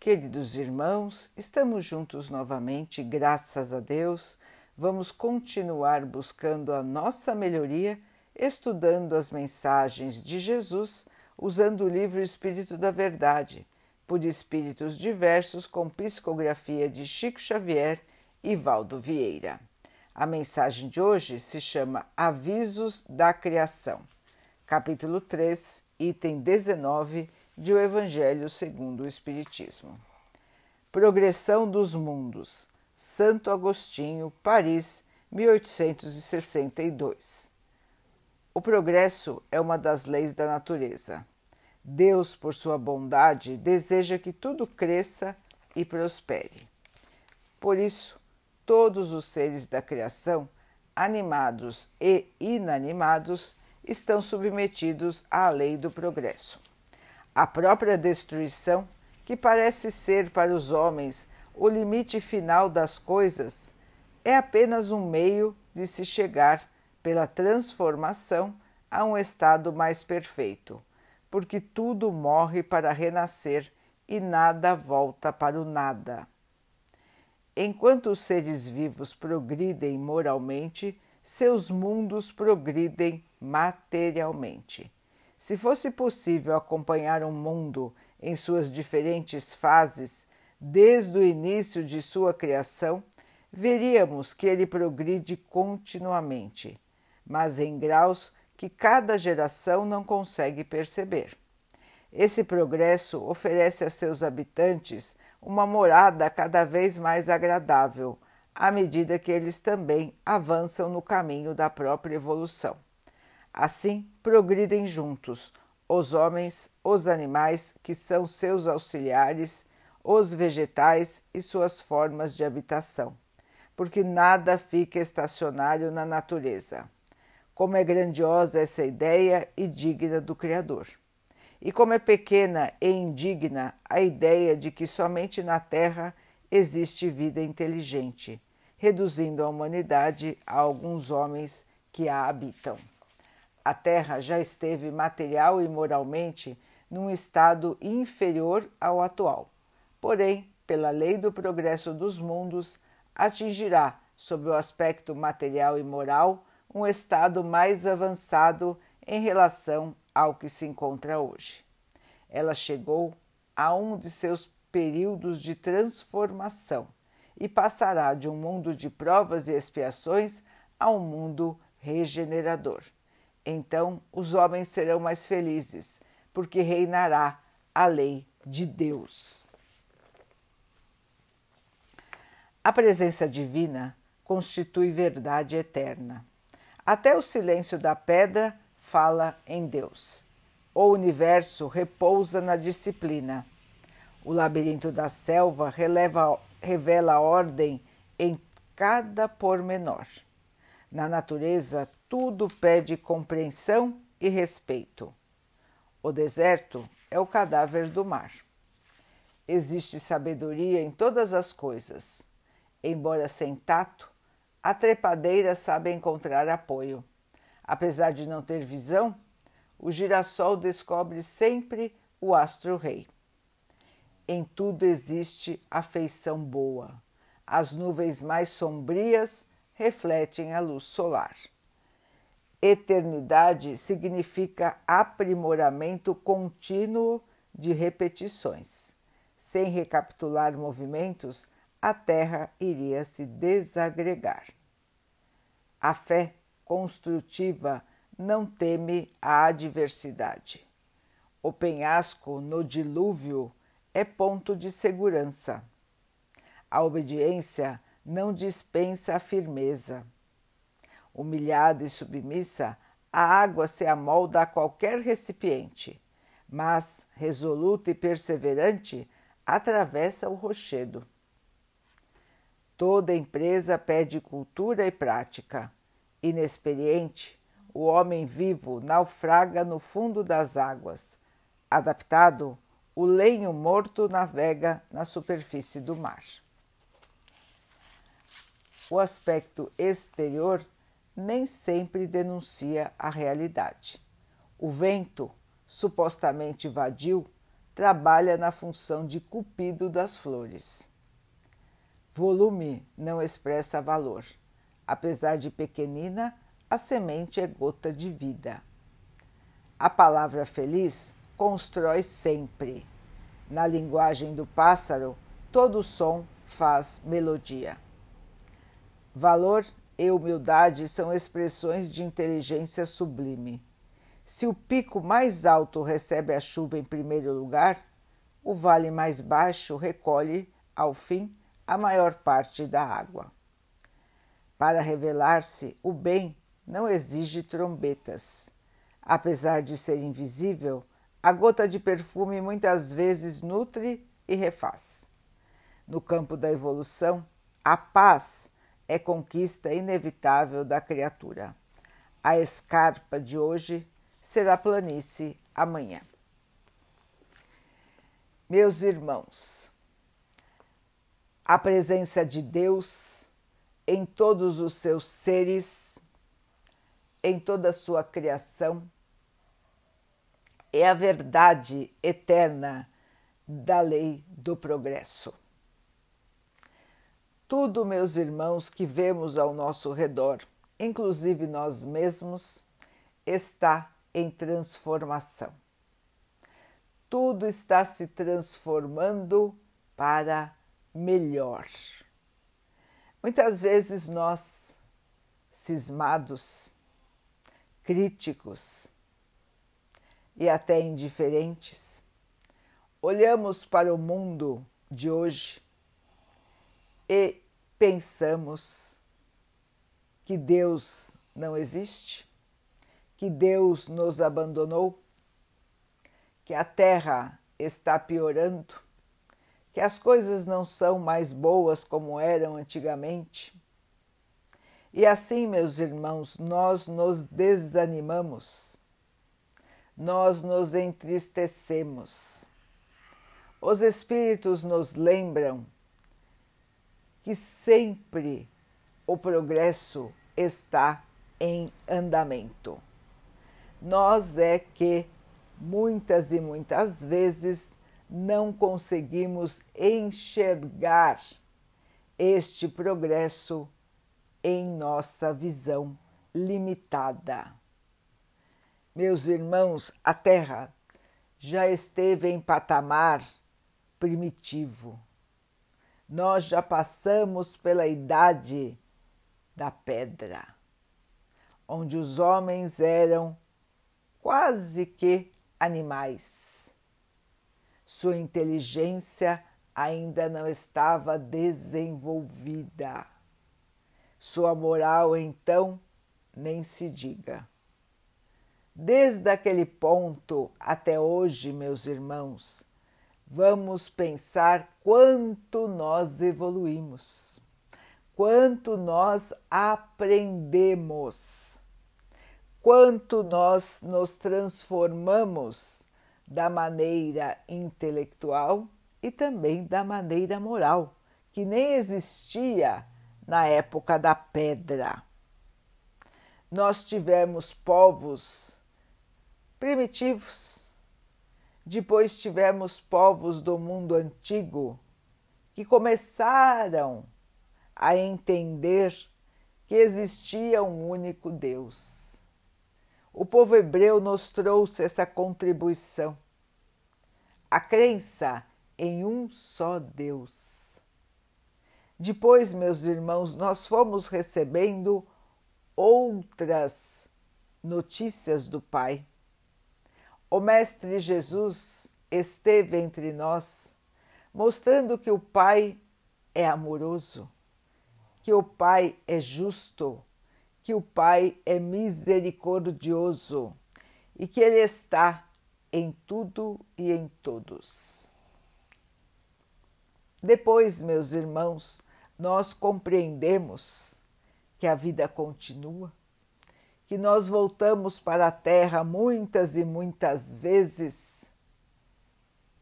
Queridos irmãos, estamos juntos novamente, graças a Deus. Vamos continuar buscando a nossa melhoria, estudando as mensagens de Jesus, usando o livro Espírito da Verdade, por espíritos diversos, com psicografia de Chico Xavier e Valdo Vieira. A mensagem de hoje se chama Avisos da Criação, capítulo 3, item 19 de O Evangelho segundo o Espiritismo. Progressão dos Mundos, Santo Agostinho, Paris, 1862. O progresso é uma das leis da natureza. Deus, por sua bondade, deseja que tudo cresça e prospere. Por isso, todos os seres da criação, animados e inanimados, estão submetidos à lei do progresso. A própria destruição, que parece ser para os homens o limite final das coisas, é apenas um meio de se chegar, pela transformação, a um estado mais perfeito, porque tudo morre para renascer e nada volta para o nada. Enquanto os seres vivos progridem moralmente, seus mundos progridem materialmente. Se fosse possível acompanhar um mundo em suas diferentes fases, desde o início de sua criação, veríamos que ele progride continuamente, mas em graus que cada geração não consegue perceber. Esse progresso oferece a seus habitantes uma morada cada vez mais agradável, à medida que eles também avançam no caminho da própria evolução. Assim, progridem juntos os homens, os animais, que são seus auxiliares, os vegetais e suas formas de habitação, porque nada fica estacionário na natureza. Como é grandiosa essa ideia e digna do Criador. E como é pequena e indigna a ideia de que somente na Terra existe vida inteligente, reduzindo a humanidade a alguns homens que a habitam a Terra já esteve material e moralmente num estado inferior ao atual. Porém, pela lei do progresso dos mundos, atingirá, sob o aspecto material e moral, um estado mais avançado em relação ao que se encontra hoje. Ela chegou a um de seus períodos de transformação e passará de um mundo de provas e expiações a um mundo regenerador. Então os homens serão mais felizes, porque reinará a lei de Deus. A presença divina constitui verdade eterna. Até o silêncio da pedra fala em Deus. O universo repousa na disciplina. O labirinto da selva releva, revela ordem em cada pormenor. Na natureza, tudo pede compreensão e respeito. O deserto é o cadáver do mar. Existe sabedoria em todas as coisas. Embora sem tato, a trepadeira sabe encontrar apoio. Apesar de não ter visão, o girassol descobre sempre o astro-rei. Em tudo existe afeição boa. As nuvens mais sombrias refletem a luz solar. Eternidade significa aprimoramento contínuo de repetições. Sem recapitular movimentos, a Terra iria se desagregar. A fé construtiva não teme a adversidade. O penhasco no dilúvio é ponto de segurança. A obediência não dispensa a firmeza. Humilhada e submissa, a água se amolda a qualquer recipiente, mas, resoluta e perseverante, atravessa o rochedo. Toda empresa pede cultura e prática. Inexperiente, o homem vivo naufraga no fundo das águas. Adaptado, o lenho morto navega na superfície do mar. O aspecto exterior nem sempre denuncia a realidade. O vento, supostamente vadio, trabalha na função de cupido das flores. Volume não expressa valor. Apesar de pequenina, a semente é gota de vida. A palavra feliz constrói sempre. Na linguagem do pássaro, todo som faz melodia. Valor e humildade são expressões de inteligência sublime. Se o pico mais alto recebe a chuva em primeiro lugar, o vale mais baixo recolhe, ao fim, a maior parte da água. Para revelar-se, o bem não exige trombetas. Apesar de ser invisível, a gota de perfume muitas vezes nutre e refaz. No campo da evolução, a paz é conquista inevitável da criatura. A escarpa de hoje será planície amanhã. Meus irmãos, a presença de Deus em todos os seus seres, em toda a sua criação, é a verdade eterna da lei do progresso. Tudo, meus irmãos, que vemos ao nosso redor, inclusive nós mesmos, está em transformação. Tudo está se transformando para melhor. Muitas vezes nós, cismados, críticos e até indiferentes, olhamos para o mundo de hoje e pensamos que Deus não existe, que Deus nos abandonou, que a Terra está piorando, que as coisas não são mais boas como eram antigamente. E assim, meus irmãos, nós nos desanimamos, nós nos entristecemos. Os Espíritos nos lembram que sempre o progresso está em andamento. Nós é que muitas e muitas vezes não conseguimos enxergar este progresso em nossa visão limitada. Meus irmãos, a Terra já esteve em patamar primitivo nós já passamos pela idade da pedra, onde os homens eram quase que animais. Sua inteligência ainda não estava desenvolvida. Sua moral, então, nem se diga. Desde aquele ponto até hoje, meus irmãos, vamos pensar quanto nós evoluímos, quanto nós aprendemos, quanto nós nos transformamos da maneira intelectual e também da maneira moral, que nem existia na época da pedra. Nós tivemos povos primitivos depois tivemos povos do mundo antigo que começaram a entender que existia um único Deus. O povo hebreu nos trouxe essa contribuição, a crença em um só Deus. Depois, meus irmãos, nós fomos recebendo outras notícias do Pai o Mestre Jesus esteve entre nós, mostrando que o Pai é amoroso, que o Pai é justo, que o Pai é misericordioso e que Ele está em tudo e em todos. Depois, meus irmãos, nós compreendemos que a vida continua, que nós voltamos para a Terra muitas e muitas vezes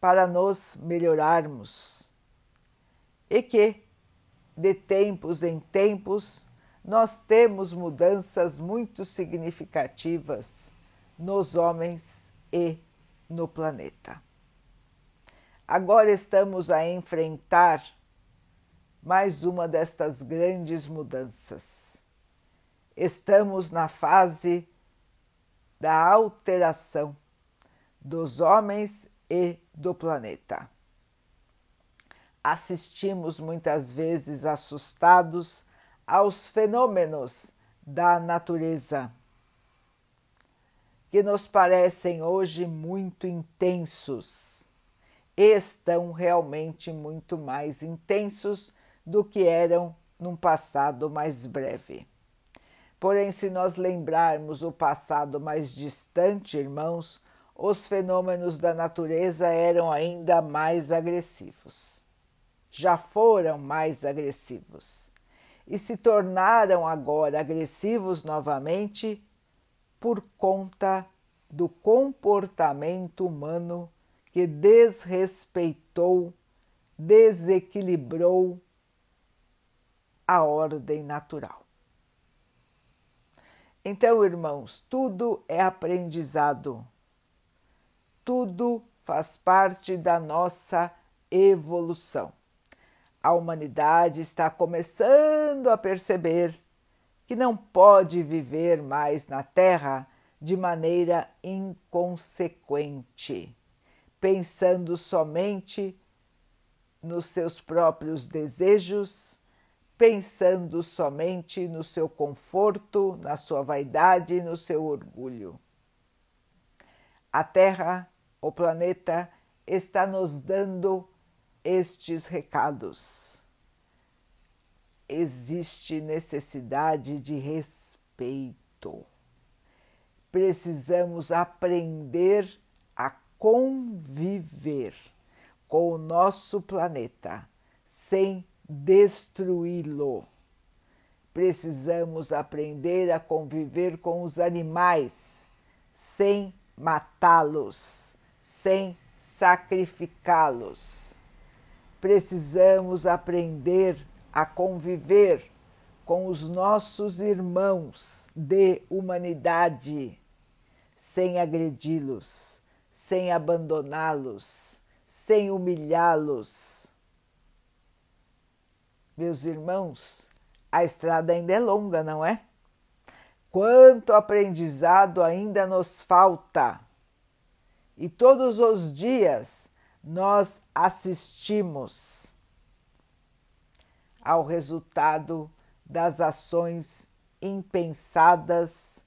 para nos melhorarmos e que, de tempos em tempos, nós temos mudanças muito significativas nos homens e no planeta. agora estamos a enfrentar mais uma destas grandes mudanças. Estamos na fase da alteração dos homens e do planeta. Assistimos muitas vezes assustados aos fenômenos da natureza, que nos parecem hoje muito intensos, estão realmente muito mais intensos do que eram num passado mais breve. Porém, se nós lembrarmos o passado mais distante, irmãos, os fenômenos da natureza eram ainda mais agressivos. Já foram mais agressivos e se tornaram agora agressivos novamente por conta do comportamento humano que desrespeitou, desequilibrou a ordem natural. Então, irmãos, tudo é aprendizado tudo faz parte da nossa evolução. A humanidade está começando a perceber que não pode viver mais na Terra de maneira inconsequente, pensando somente nos seus próprios desejos, pensando somente no seu conforto, na sua vaidade no seu orgulho. A Terra o planeta está nos dando estes recados. Existe necessidade de respeito. Precisamos aprender a conviver com o nosso planeta sem destruí-lo. Precisamos aprender a conviver com os animais sem matá-los sem sacrificá-los. Precisamos aprender a conviver com os nossos irmãos de humanidade, sem agredi-los, sem abandoná-los, sem humilhá-los. Meus irmãos, a estrada ainda é longa, não é? Quanto aprendizado ainda nos falta! e todos os dias nós assistimos ao resultado das ações impensadas,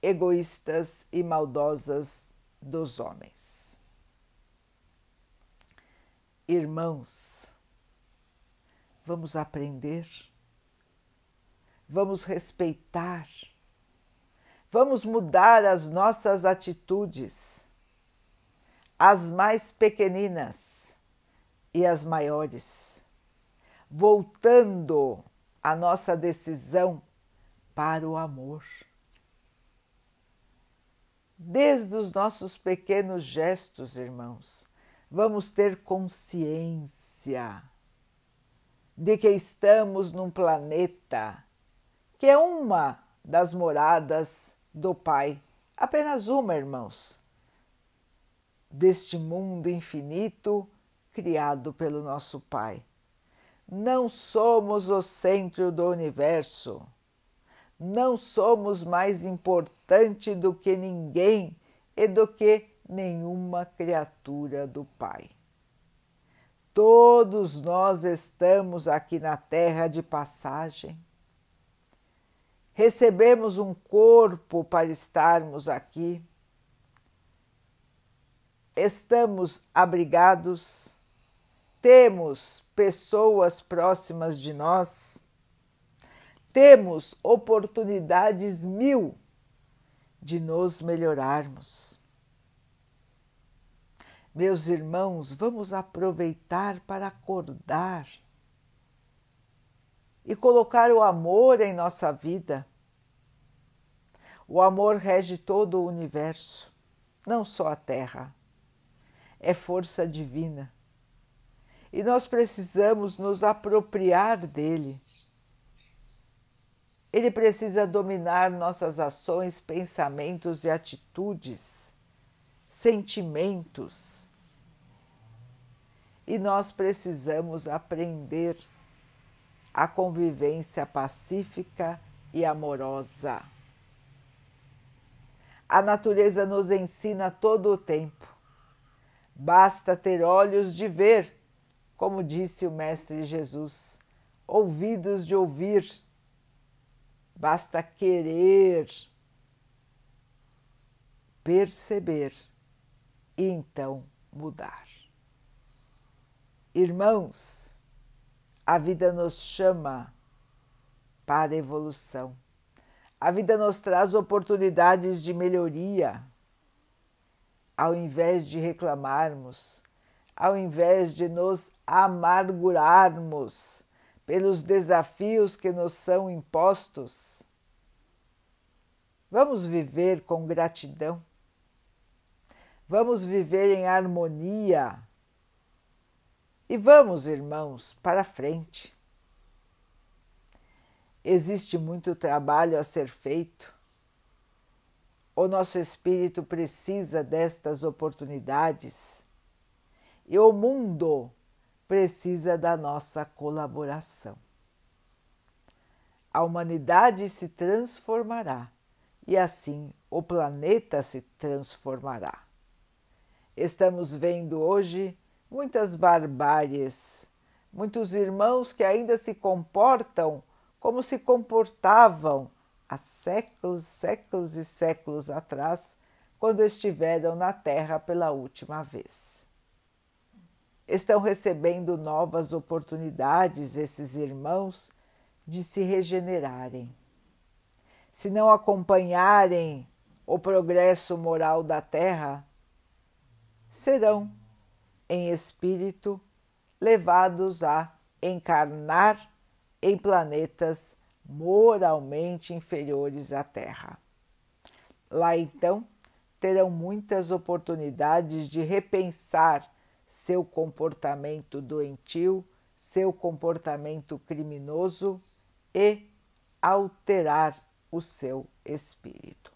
egoístas e maldosas dos homens. Irmãos, vamos aprender, vamos respeitar, vamos mudar as nossas atitudes. As mais pequeninas e as maiores, voltando a nossa decisão para o amor. Desde os nossos pequenos gestos, irmãos, vamos ter consciência de que estamos num planeta que é uma das moradas do Pai, apenas uma, irmãos deste mundo infinito criado pelo nosso Pai. Não somos o centro do universo. Não somos mais importante do que ninguém e do que nenhuma criatura do Pai. Todos nós estamos aqui na terra de passagem. Recebemos um corpo para estarmos aqui estamos abrigados, temos pessoas próximas de nós, temos oportunidades mil de nos melhorarmos. Meus irmãos, vamos aproveitar para acordar e colocar o amor em nossa vida. O amor rege todo o universo, não só a Terra é força divina. E nós precisamos nos apropriar dele. Ele precisa dominar nossas ações, pensamentos e atitudes, sentimentos. e nós precisamos aprender a convivência pacífica e amorosa. A natureza nos ensina todo o tempo. Basta ter olhos de ver, como disse o Mestre Jesus, ouvidos de ouvir. Basta querer perceber e então mudar. Irmãos, a vida nos chama para a evolução. A vida nos traz oportunidades de melhoria. Ao invés de reclamarmos, ao invés de nos amargurarmos pelos desafios que nos são impostos, vamos viver com gratidão, vamos viver em harmonia e vamos, irmãos, para frente. Existe muito trabalho a ser feito. O nosso espírito precisa destas oportunidades e o mundo precisa da nossa colaboração. A humanidade se transformará e assim o planeta se transformará. Estamos vendo hoje muitas barbáries, muitos irmãos que ainda se comportam como se comportavam há séculos, séculos e séculos atrás, quando estiveram na Terra pela última vez. Estão recebendo novas oportunidades, esses irmãos, de se regenerarem. Se não acompanharem o progresso moral da Terra, serão em espírito levados a encarnar em planetas moralmente inferiores à Terra. Lá então terão muitas oportunidades de repensar seu comportamento doentio, seu comportamento criminoso e alterar o seu espírito.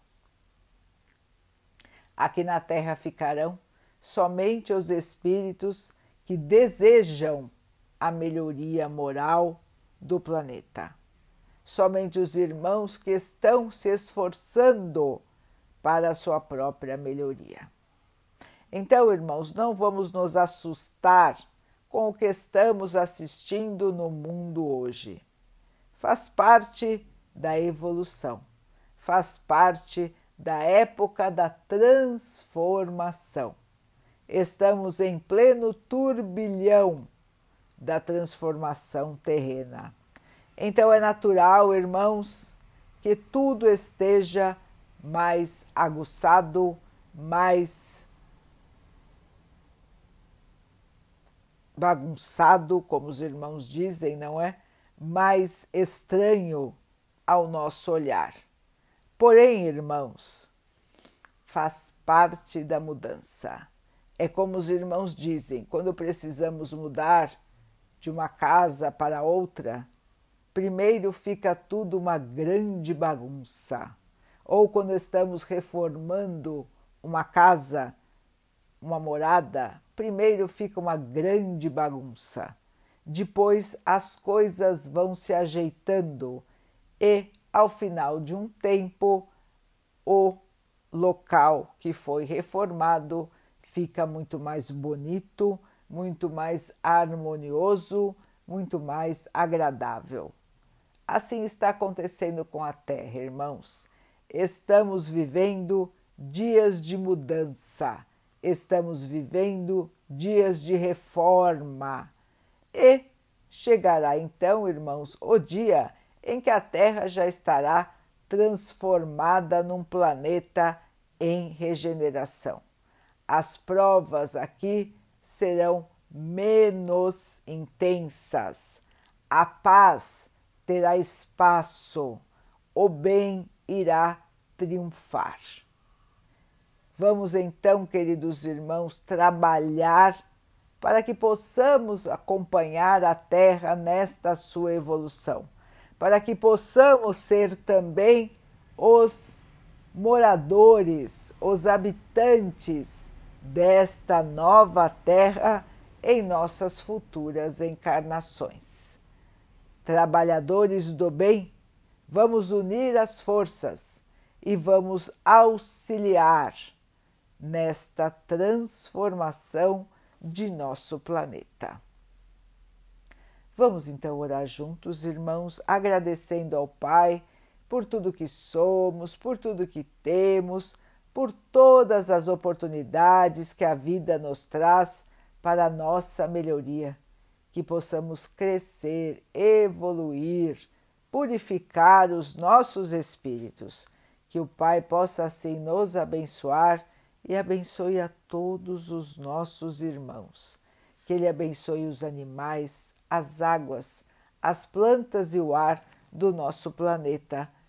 Aqui na Terra ficarão somente os espíritos que desejam a melhoria moral do planeta. Somente os irmãos que estão se esforçando para a sua própria melhoria. Então, irmãos, não vamos nos assustar com o que estamos assistindo no mundo hoje. Faz parte da evolução, faz parte da época da transformação. Estamos em pleno turbilhão da transformação terrena. Então é natural, irmãos, que tudo esteja mais aguçado, mais bagunçado, como os irmãos dizem, não é? Mais estranho ao nosso olhar. Porém, irmãos, faz parte da mudança. É como os irmãos dizem: quando precisamos mudar de uma casa para outra, primeiro fica tudo uma grande bagunça. Ou quando estamos reformando uma casa, uma morada, primeiro fica uma grande bagunça. Depois as coisas vão se ajeitando e, ao final de um tempo, o local que foi reformado fica muito mais bonito, muito mais harmonioso, muito mais agradável. Assim está acontecendo com a Terra, irmãos. Estamos vivendo dias de mudança, estamos vivendo dias de reforma. E chegará então, irmãos, o dia em que a Terra já estará transformada num planeta em regeneração as provas aqui serão menos intensas. A paz terá espaço, o bem irá triunfar. Vamos então, queridos irmãos, trabalhar para que possamos acompanhar a Terra nesta sua evolução, para que possamos ser também os moradores, os habitantes desta nova terra em nossas futuras encarnações. Trabalhadores do bem, vamos unir as forças e vamos auxiliar nesta transformação de nosso planeta. Vamos então orar juntos, irmãos, agradecendo ao Pai por tudo que somos, por tudo que temos, por todas as oportunidades que a vida nos traz para a nossa melhoria, que possamos crescer, evoluir, purificar os nossos espíritos, que o Pai possa assim nos abençoar e abençoe a todos os nossos irmãos. Que Ele abençoe os animais, as águas, as plantas e o ar do nosso planeta